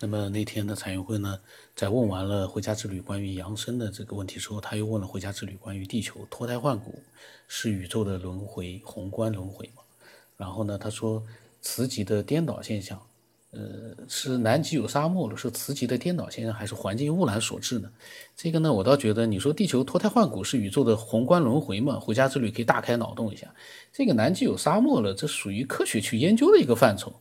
那么那天的彩云会呢，在问完了回家之旅关于扬升的这个问题之后，他又问了回家之旅关于地球脱胎换骨是宇宙的轮回，宏观轮回嘛？然后呢，他说磁极的颠倒现象。呃，是南极有沙漠了，是磁极的颠倒现象，还是环境污染所致呢？这个呢，我倒觉得，你说地球脱胎换骨是宇宙的宏观轮回嘛？回家之旅可以大开脑洞一下。这个南极有沙漠了，这属于科学去研究的一个范畴。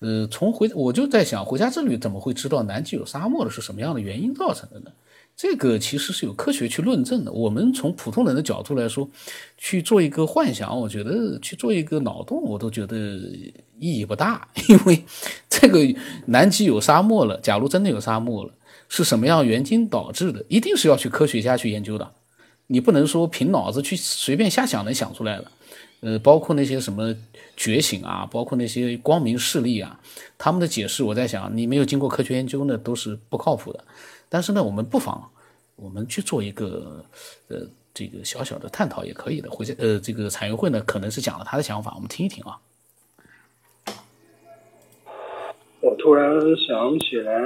呃，从回我就在想，回家之旅怎么会知道南极有沙漠了是什么样的原因造成的呢？这个其实是有科学去论证的。我们从普通人的角度来说，去做一个幻想，我觉得去做一个脑洞，我都觉得意义不大。因为这个南极有沙漠了，假如真的有沙漠了，是什么样原因导致的？一定是要去科学家去研究的。你不能说凭脑子去随便瞎想能想出来了。呃，包括那些什么觉醒啊，包括那些光明势力啊，他们的解释，我在想，你没有经过科学研究呢，都是不靠谱的。但是呢，我们不妨，我们去做一个，呃，这个小小的探讨也可以的。回家，呃，这个产业会呢，可能是讲了他的想法，我们听一听啊。我突然想起来，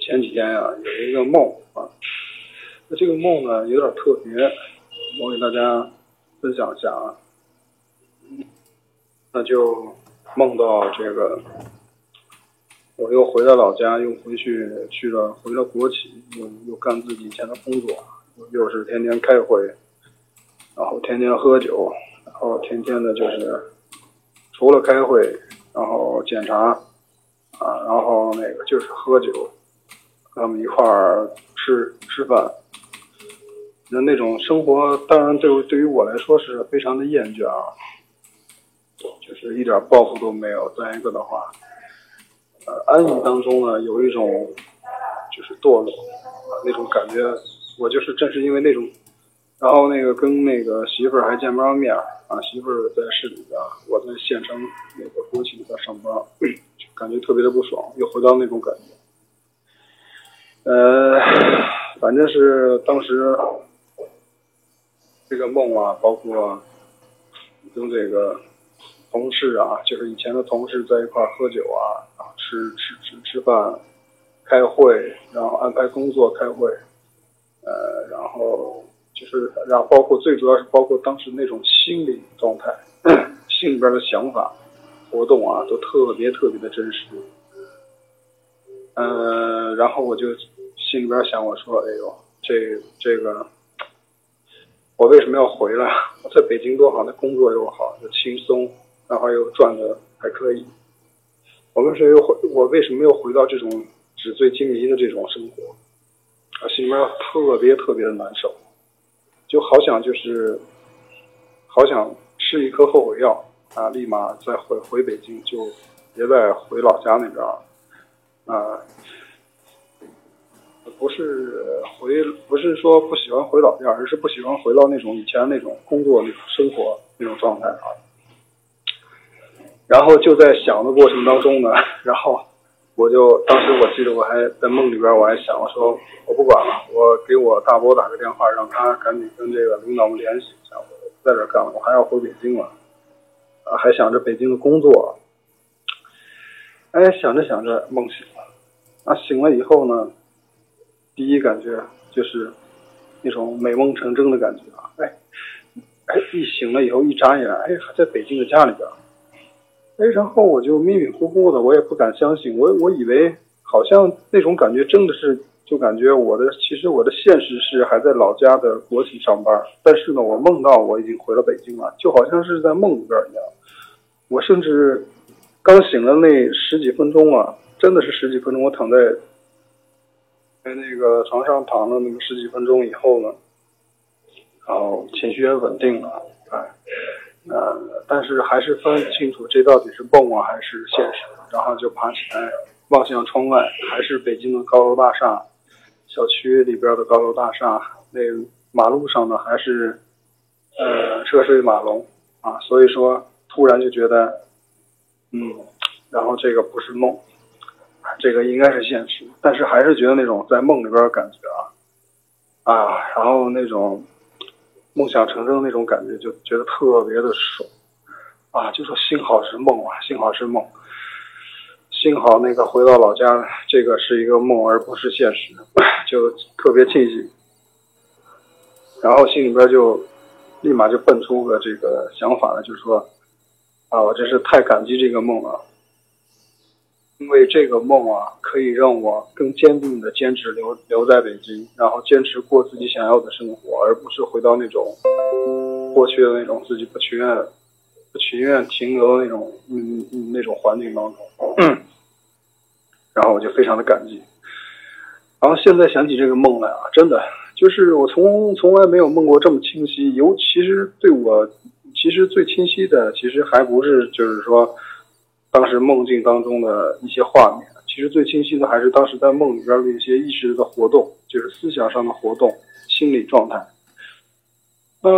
前几天呀，有一个梦啊，那这个梦呢，有点特别，我给大家分享一下啊。那就梦到这个。我又回了老家，又回去去了，回了国企，又又干自己以前的工作，又是天天开会，然后天天喝酒，然后天天的就是除了开会，然后检查，啊，然后那个就是喝酒，跟他们一块儿吃吃饭，那那种生活，当然对对于我来说是非常的厌倦啊，就是一点抱负都没有。再一个的话。呃，安逸当中呢，有一种就是堕落啊那种感觉。我就是正是因为那种，然后那个跟那个媳妇儿还见不上面啊，媳妇儿在市里边，我在县城那国企里边上班，感觉特别的不爽，又回到那种感觉。呃，反正是当时这个梦啊，包括跟这个同事啊，就是以前的同事在一块喝酒啊。吃吃吃吃饭，开会，然后安排工作开会，呃，然后就是，然后包括最主要是包括当时那种心理状态，心里边的想法、活动啊，都特别特别的真实。嗯，然后我就心里边想，我说，哎呦，这这个，我为什么要回来？我在北京多好，那工作又好，又轻松，然后又赚的还可以。我为什么又回？我为什么又回到这种纸醉金迷的这种生活？啊，心里边特别特别的难受，就好想就是，好想吃一颗后悔药啊，立马再回回北京，就别再回老家那边啊。不是回，不是说不喜欢回老家，而是不喜欢回到那种以前那种工作那种生活那种状态啊。然后就在想的过程当中呢，然后我就当时我记得我还在梦里边，我还想我说我不管了，我给我大伯打个电话，让他赶紧跟这个领导们联系一下，我在这干了，我还要回北京了，还想着北京的工作，哎，想着想着梦醒了，啊，醒了以后呢，第一感觉就是那种美梦成真的感觉啊，哎，哎，一醒了以后一眨眼，哎，还在北京的家里边。哎，然后我就迷迷糊糊的，我也不敢相信，我我以为好像那种感觉真的是，就感觉我的其实我的现实是还在老家的国企上班，但是呢，我梦到我已经回了北京了，就好像是在梦里边一样。我甚至刚醒了那十几分钟啊，真的是十几分钟，我躺在在那个床上躺了那么十几分钟以后呢，然后情绪也稳定了，哎。呃，但是还是分不清楚这到底是梦啊还是现实，然后就爬起来望向窗外，还是北京的高楼大厦，小区里边的高楼大厦，那马路上呢还是呃车水马龙啊，所以说突然就觉得，嗯，然后这个不是梦，这个应该是现实，但是还是觉得那种在梦里边的感觉啊，啊，然后那种。梦想成真的那种感觉，就觉得特别的爽，啊，就说幸好是梦啊，幸好是梦，幸好那个回到老家，这个是一个梦而不是现实，就特别庆幸。然后心里边就立马就蹦出个这个想法了，就是说，啊，我真是太感激这个梦了，因为这个梦啊，可以让我更坚定的坚持留留在北京，然后坚持过自己想要的生活，而不是回到那种过去的那种自己不情愿、不情愿停留的那种嗯嗯那种环境当中。然后我就非常的感激。然后现在想起这个梦来啊，真的。就是我从从来没有梦过这么清晰，尤其是对我，其实最清晰的，其实还不是就是说，当时梦境当中的一些画面，其实最清晰的还是当时在梦里边的一些意识的活动，就是思想上的活动、心理状态。那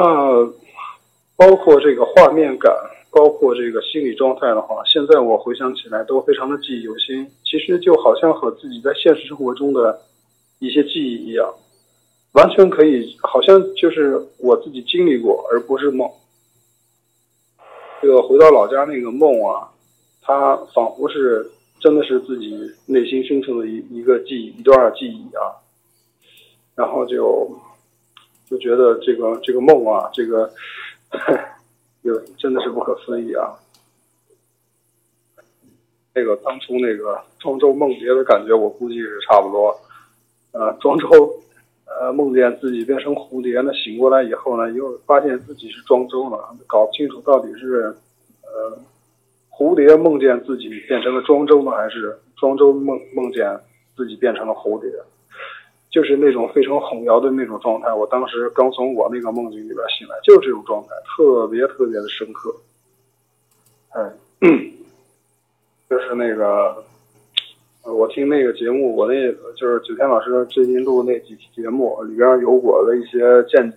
包括这个画面感，包括这个心理状态的话，现在我回想起来都非常的记忆犹新。其实就好像和自己在现实生活中的一些记忆一样。完全可以，好像就是我自己经历过，而不是梦。这个回到老家那个梦啊，它仿佛是真的是自己内心深处的一一个记忆，一段记忆啊。然后就就觉得这个这个梦啊，这个 有真的是不可思议啊。那个当初那个庄周梦蝶的感觉，我估计是差不多。呃，庄周。呃，梦见自己变成蝴蝶呢，醒过来以后呢，又发现自己是庄周了，搞不清楚到底是，呃，蝴蝶梦见自己变成了庄周呢，还是庄周梦梦见自己变成了蝴蝶，就是那种非常混淆的那种状态。我当时刚从我那个梦境里边醒来，就是这种状态，特别特别的深刻。哎，就是那个。我听那个节目，我那就是九天老师最近录那几期节目里边有我的一些见解，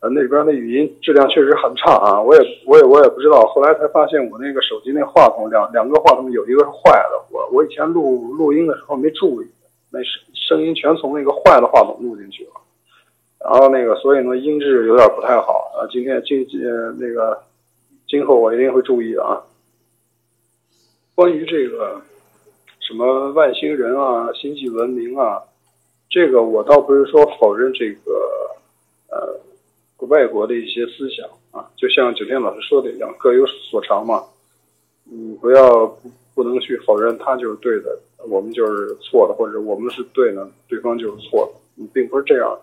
呃，那边的语音质量确实很差啊，我也我也我也不知道，后来才发现我那个手机那话筒两两个话筒有一个是坏的，我我以前录录音的时候没注意，那声声音全从那个坏的话筒录进去了，然后那个所以呢音质有点不太好啊，今天今呃那个今后我一定会注意的啊，关于这个。什么外星人啊，星际文明啊，这个我倒不是说否认这个，呃，外国的一些思想啊，就像九天老师说的一样，各有所长嘛。你不要不能去否认他就是对的，我们就是错的，或者我们是对的，对方就是错的，你并不是这样。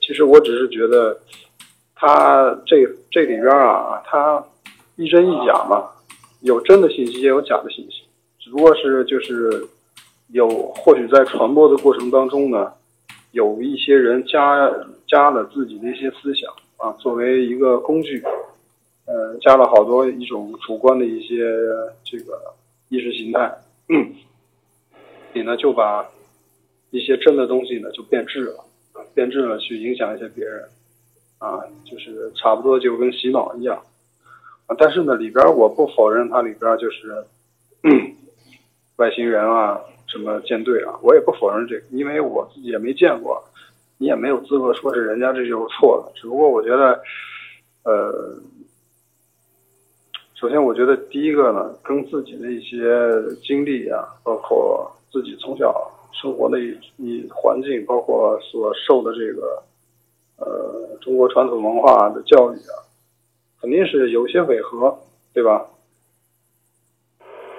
其实我只是觉得，他这这里边啊，他一真一假嘛，有真的信息，也有假的信息。如果是就是有或许在传播的过程当中呢，有一些人加加了自己的一些思想啊，作为一个工具，呃，加了好多一种主观的一些这个意识形态，你呢就把一些真的东西呢就变质了，变质了去影响一些别人，啊，就是差不多就跟洗脑一样，啊，但是呢里边我不否认它里边就是。外星人啊，什么舰队啊，我也不否认这个，因为我自己也没见过，你也没有资格说是人家这就是错的。只不过我觉得，呃，首先我觉得第一个呢，跟自己的一些经历啊，包括自己从小生活的一一环境，包括所受的这个呃中国传统文化的教育啊，肯定是有些违和，对吧？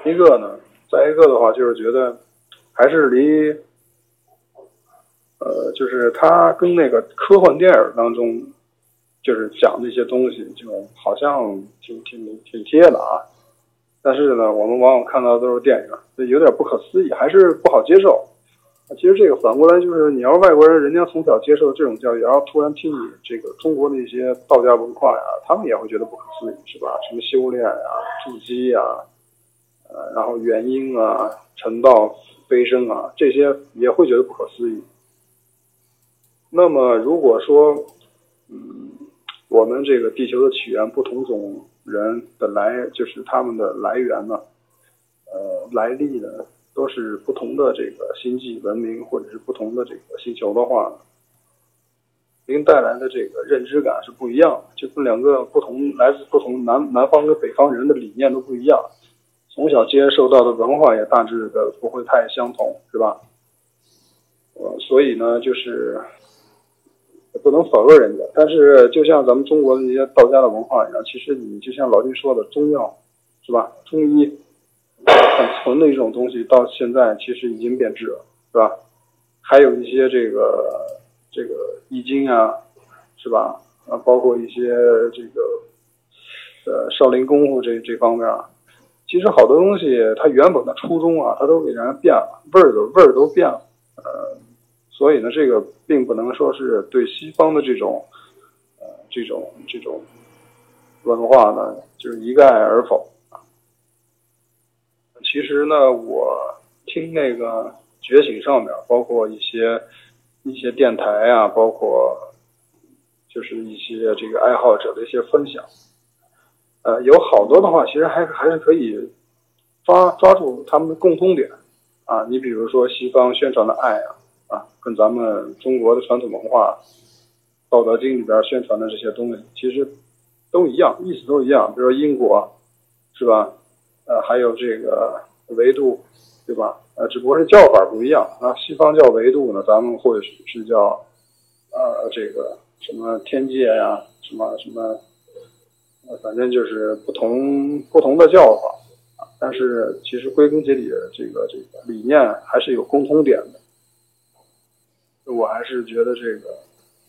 一个呢。再一个的话，就是觉得还是离，呃，就是他跟那个科幻电影当中，就是讲的一些东西，就好像挺挺挺贴的啊。但是呢，我们往往看到的都是电影，有点不可思议，还是不好接受。其实这个反过来就是，你要是外国人，人家从小接受这种教育，然后突然听你这个中国的一些道家文化呀，他们也会觉得不可思议，是吧？什么修炼呀、筑基呀。呃，然后元婴啊、成道飞升啊，这些也会觉得不可思议。那么，如果说，嗯，我们这个地球的起源，不同种人的来，就是他们的来源呢，呃，来历呢，都是不同的这个星际文明，或者是不同的这个星球的话，您带来的这个认知感是不一样的，就是两个不同来自不同南南方跟北方人的理念都不一样。从小接受到的文化也大致的不会太相同，是吧？呃，所以呢，就是不能否认人家。但是，就像咱们中国的那些道家的文化一样，其实你就像老君说的，中药是吧？中医很纯的一种东西，到现在其实已经变质了，是吧？还有一些这个这个易经啊，是吧？啊，包括一些这个呃少林功夫这这方面啊，其实好多东西它原本的初衷啊，它都给人变了，味儿都味儿都变了，呃，所以呢，这个并不能说是对西方的这种呃这种这种文化呢，就是一概而否。其实呢，我听那个觉醒上面，包括一些一些电台啊，包括。就是一些这个爱好者的一些分享，呃，有好多的话，其实还还是可以抓抓住他们的共通点啊。你比如说西方宣传的爱啊，啊，跟咱们中国的传统文化《道德经》里边宣传的这些东西，其实都一样，意思都一样。比如说因果，是吧？呃，还有这个维度，对吧？呃，只不过是叫法不一样啊。西方叫维度呢，咱们或许是叫呃这个。什么天界呀，什么什么，反正就是不同不同的叫法啊，但是其实归根结底，这个这个理念还是有共通点的。我还是觉得这个，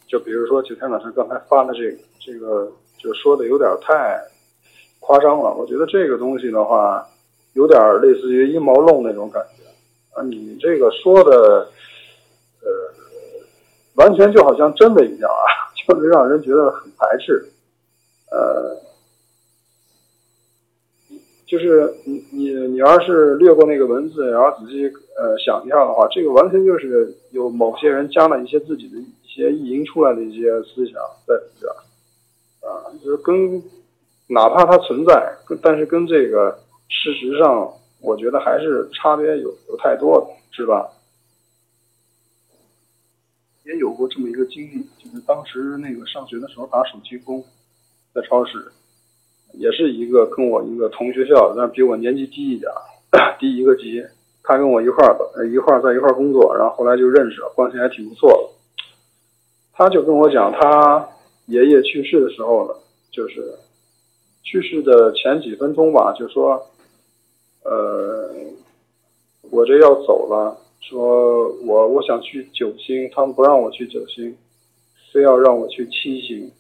就比如说九天老师刚才发的这个，这个就说的有点太夸张了。我觉得这个东西的话，有点类似于阴谋论那种感觉啊。你这个说的，呃，完全就好像真的一样啊。就是让人觉得很排斥，呃，就是你你你要是略过那个文字，然后仔细呃想一下的话，这个完全就是有某些人加了一些自己的一些意淫出来的一些思想在里边，啊，就是跟哪怕它存在，但是跟这个事实上，我觉得还是差别有有太多的，是吧？也有过这么一个经历，就是当时那个上学的时候打手机工，在超市，也是一个跟我一个同学校的，但比我年纪低一点，低一个级。他跟我一块儿一块儿在一块儿工作，然后后来就认识了，关系还挺不错的。他就跟我讲，他爷爷去世的时候呢，就是去世的前几分钟吧，就说，呃，我这要走了。说我我想去九星，他们不让我去九星，非要让我去七星。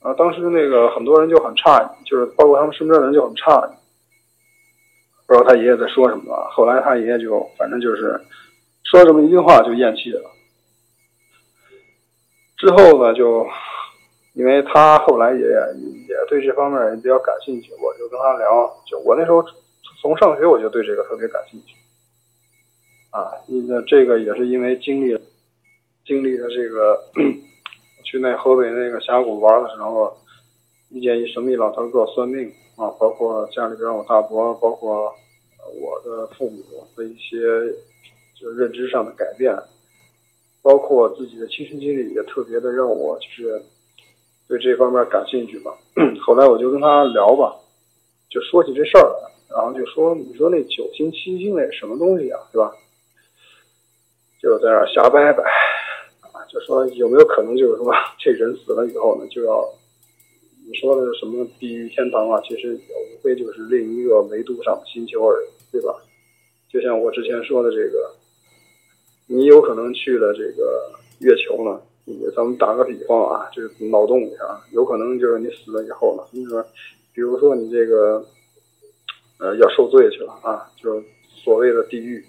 啊，当时那个很多人就很诧异，就是包括他们身边的人就很诧异，不知道他爷爷在说什么。后来他爷爷就反正就是说这么一句话就咽气了。之后呢，就因为他后来也也对这方面也比较感兴趣，我就跟他聊。就我那时候从上学我就对这个特别感兴趣。啊，那这个也是因为经历，经历了这个去那河北那个峡谷玩的时候，遇见一神秘老头给我算命啊，包括家里边我大伯，包括我的父母的一些就认知上的改变，包括自己的亲身经历也特别的让我就是对这方面感兴趣吧。后来我就跟他聊吧，就说起这事儿来，然后就说你说那九星七星那什么东西啊，是吧？就在那瞎掰掰，说有没有可能就是说 这人死了以后呢，就要你说的什么地狱天堂啊？其实无非就是另一个维度上的星球而已，对吧？就像我之前说的这个，你有可能去了这个月球呢，你咱们打个比方啊，就是脑洞一下，有可能就是你死了以后呢，你说，比如说你这个呃要受罪去了啊，就是所谓的地狱。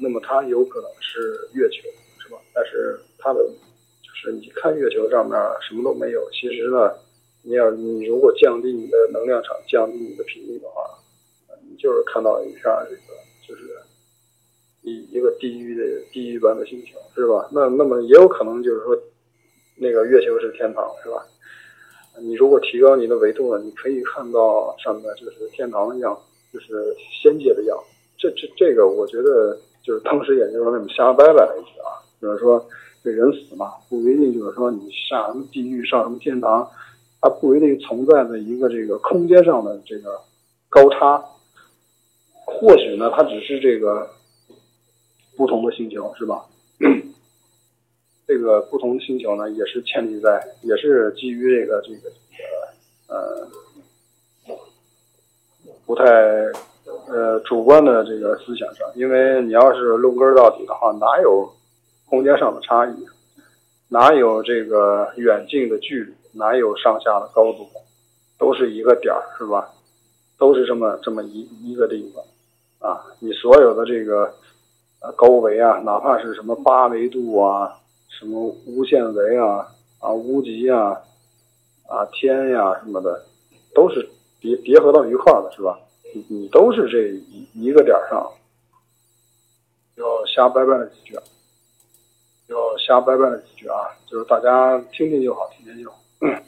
那么它有可能是月球，是吧？但是它的就是你看月球上面什么都没有。其实呢，你要你如果降低你的能量场，降低你的频率的话，你就是看到一片这个就是一一个地狱的地狱般的星球，是吧？那那么也有可能就是说那个月球是天堂，是吧？你如果提高你的维度呢，你可以看到上面就是天堂的样，就是仙界的样子。这这这个我觉得。就是当时也就是那么瞎掰掰了一句啊，就是说这人死嘛，不一定就是说你下什么地狱上什么天堂，它不一定存在的一个这个空间上的这个高差，或许呢，它只是这个不同的星球，是吧？这个不同的星球呢，也是建立在，也是基于这个这个呃不太呃主观的这个思想上，因为你要是论根到底的话，哪有空间上的差异？哪有这个远近的距离？哪有上下的高度？都是一个点儿，是吧？都是这么这么一一个地方啊！你所有的这个呃高维啊，哪怕是什么八维度啊，什么无限维啊啊无极啊啊天呀什么的，都是叠叠合到一块儿的，是吧？你你都是这一一个点上，就瞎掰掰了几句。就瞎掰掰了几句啊，就是大家听听就好，听听就好。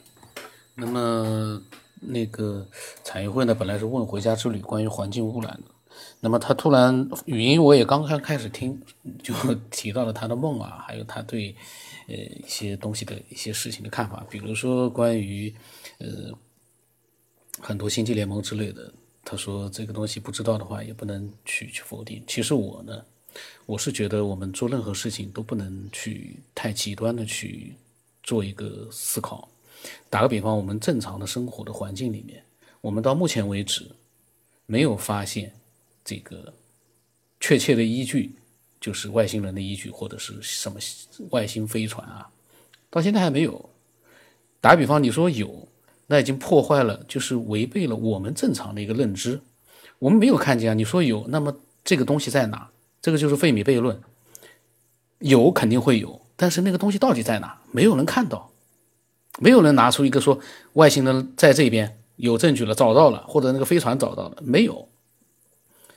那么那个产业会呢，本来是问回家之旅关于环境污染的，那么他突然语音我也刚刚开始听，就 提到了他的梦啊，还有他对呃一些东西的一些事情的看法，比如说关于呃很多星际联盟之类的，他说这个东西不知道的话也不能去去否定。其实我呢。我是觉得我们做任何事情都不能去太极端的去做一个思考。打个比方，我们正常的生活的环境里面，我们到目前为止没有发现这个确切的依据，就是外星人的依据或者是什么外星飞船啊，到现在还没有。打比方，你说有，那已经破坏了，就是违背了我们正常的一个认知。我们没有看见啊，你说有，那么这个东西在哪？这个就是费米悖论，有肯定会有，但是那个东西到底在哪？没有人看到，没有人拿出一个说外星人在这边有证据了，找到了，或者那个飞船找到了，没有。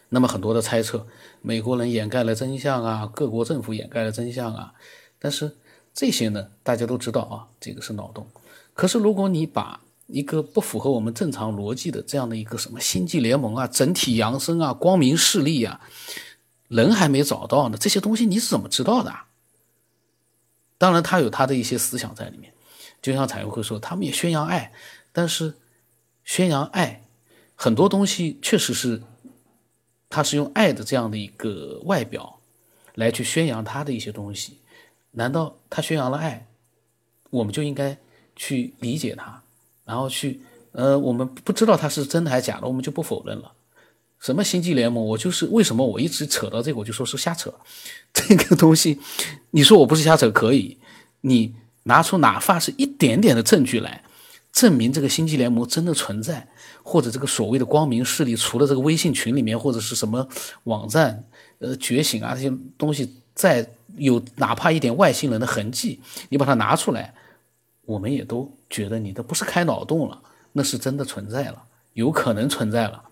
那么很多的猜测，美国人掩盖了真相啊，各国政府掩盖了真相啊，但是这些呢，大家都知道啊，这个是脑洞。可是如果你把一个不符合我们正常逻辑的这样的一个什么星际联盟啊、整体扬升啊、光明势力啊。人还没找到呢，这些东西你是怎么知道的？当然，他有他的一些思想在里面，就像彩油会说，他们也宣扬爱，但是宣扬爱很多东西确实是，他是用爱的这样的一个外表来去宣扬他的一些东西。难道他宣扬了爱，我们就应该去理解他，然后去呃，我们不知道他是真的还是假的，我们就不否认了。什么星际联盟？我就是为什么我一直扯到这个，我就说是瞎扯。这个东西，你说我不是瞎扯可以，你拿出哪怕是一点点的证据来，证明这个星际联盟真的存在，或者这个所谓的光明势力，除了这个微信群里面或者是什么网站，呃，觉醒啊这些东西，再有哪怕一点外星人的痕迹，你把它拿出来，我们也都觉得你的不是开脑洞了，那是真的存在了，有可能存在了。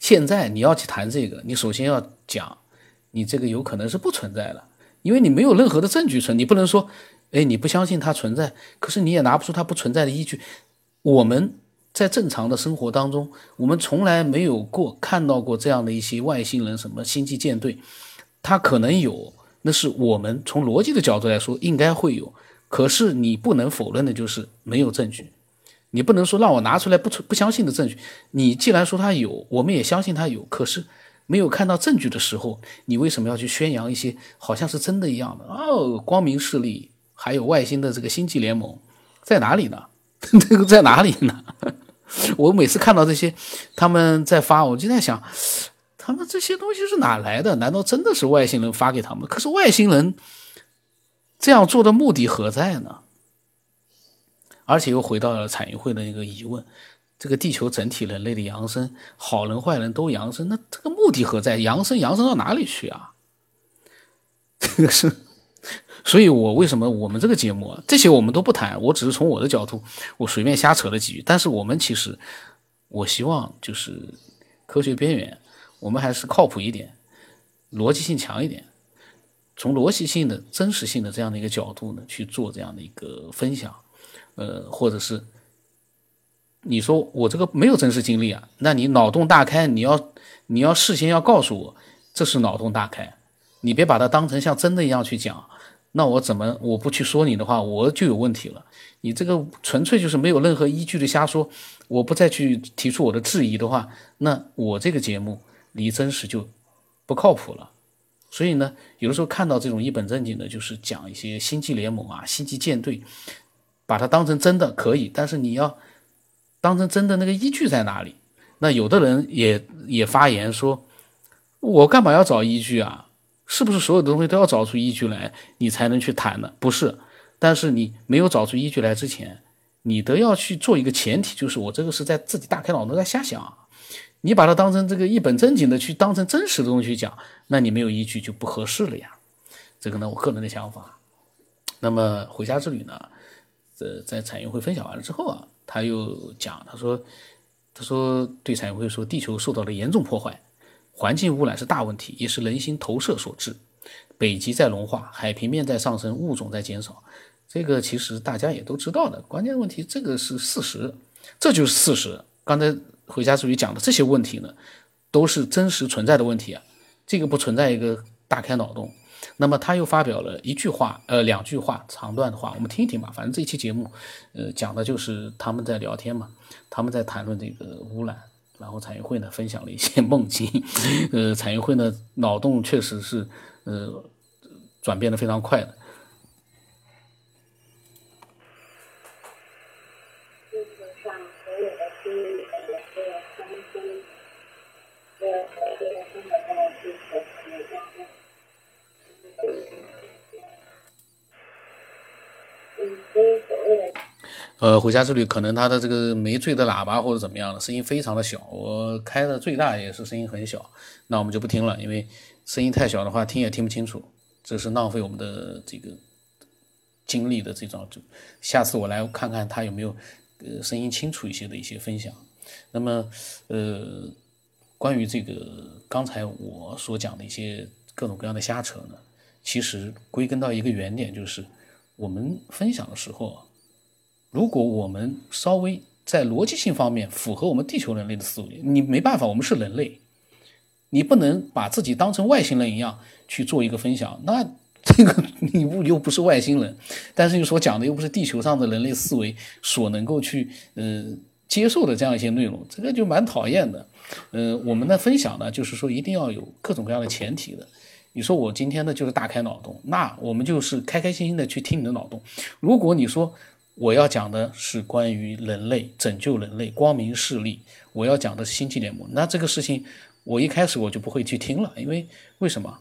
现在你要去谈这个，你首先要讲，你这个有可能是不存在了，因为你没有任何的证据存，你不能说，哎，你不相信它存在，可是你也拿不出它不存在的依据。我们在正常的生活当中，我们从来没有过看到过这样的一些外星人，什么星际舰队，它可能有，那是我们从逻辑的角度来说应该会有，可是你不能否认的就是没有证据。你不能说让我拿出来不不相信的证据。你既然说他有，我们也相信他有。可是没有看到证据的时候，你为什么要去宣扬一些好像是真的一样的？哦，光明势力还有外星的这个星际联盟在哪里呢？这个在哪里呢？我每次看到这些他们在发，我就在想，他们这些东西是哪来的？难道真的是外星人发给他们？可是外星人这样做的目的何在呢？而且又回到了产业会的一个疑问：这个地球整体人类的扬升，好人坏人都扬升，那这个目的何在？扬升扬升到哪里去啊？这个是，所以我为什么我们这个节目这些我们都不谈，我只是从我的角度，我随便瞎扯了几句。但是我们其实，我希望就是科学边缘，我们还是靠谱一点，逻辑性强一点，从逻辑性的真实性的这样的一个角度呢去做这样的一个分享。呃，或者是你说我这个没有真实经历啊，那你脑洞大开，你要你要事先要告诉我这是脑洞大开，你别把它当成像真的一样去讲，那我怎么我不去说你的话，我就有问题了。你这个纯粹就是没有任何依据的瞎说，我不再去提出我的质疑的话，那我这个节目离真实就不靠谱了。所以呢，有的时候看到这种一本正经的，就是讲一些星际联盟啊、星际舰队，把它当成真的可以，但是你要当成真的那个依据在哪里？那有的人也也发言说，我干嘛要找依据啊？是不是所有的东西都要找出依据来，你才能去谈呢？不是，但是你没有找出依据来之前，你都要去做一个前提，就是我这个是在自己大开脑洞在瞎想。你把它当成这个一本正经的去当成真实的东西去讲，那你没有依据就不合适了呀。这个呢，我个人的想法。那么回家之旅呢，呃，在产业会分享完了之后啊，他又讲，他说，他说对产业会说，地球受到了严重破坏。环境污染是大问题，也是人心投射所致。北极在融化，海平面在上升，物种在减少。这个其实大家也都知道的。关键问题，这个是事实，这就是事实。刚才回家之旅讲的这些问题呢，都是真实存在的问题啊。这个不存在一个大开脑洞。那么他又发表了一句话，呃，两句话，长段的话，我们听一听吧。反正这期节目，呃，讲的就是他们在聊天嘛，他们在谈论这个污染。然后产业会呢分享了一些梦境，呃，产业会呢脑洞确实是呃转变的非常快的。呃，回家之旅可能它的这个没最的喇叭或者怎么样的声音非常的小，我开的最大也是声音很小，那我们就不听了，因为声音太小的话听也听不清楚，这是浪费我们的这个精力的这种。就下次我来看看他有没有呃声音清楚一些的一些分享。那么呃，关于这个刚才我所讲的一些各种各样的瞎扯呢，其实归根到一个原点，就是我们分享的时候。如果我们稍微在逻辑性方面符合我们地球人类的思维，你没办法，我们是人类，你不能把自己当成外星人一样去做一个分享。那这个你不又不是外星人，但是又所讲的又不是地球上的人类思维所能够去呃接受的这样一些内容，这个就蛮讨厌的。呃，我们的分享呢，就是说一定要有各种各样的前提的。你说我今天呢就是大开脑洞，那我们就是开开心心的去听你的脑洞。如果你说，我要讲的是关于人类拯救人类光明势力，我要讲的是星际联盟。那这个事情，我一开始我就不会去听了，因为为什么？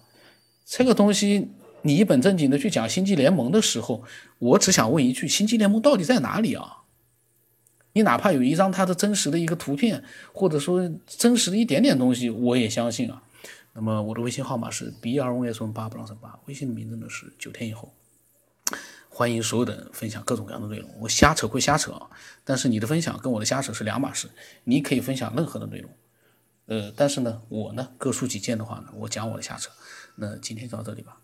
这个东西你一本正经的去讲星际联盟的时候，我只想问一句：星际联盟到底在哪里啊？你哪怕有一张它的真实的一个图片，或者说真实的一点点东西，我也相信啊。那么我的微信号码是 b r o s 八不让什八，微信的名字呢是九天以后。欢迎所有的人分享各种各样的内容。我瞎扯归瞎扯啊，但是你的分享跟我的瞎扯是两码事。你可以分享任何的内容，呃，但是呢，我呢各抒己见的话呢，我讲我的瞎扯。那今天就到这里吧。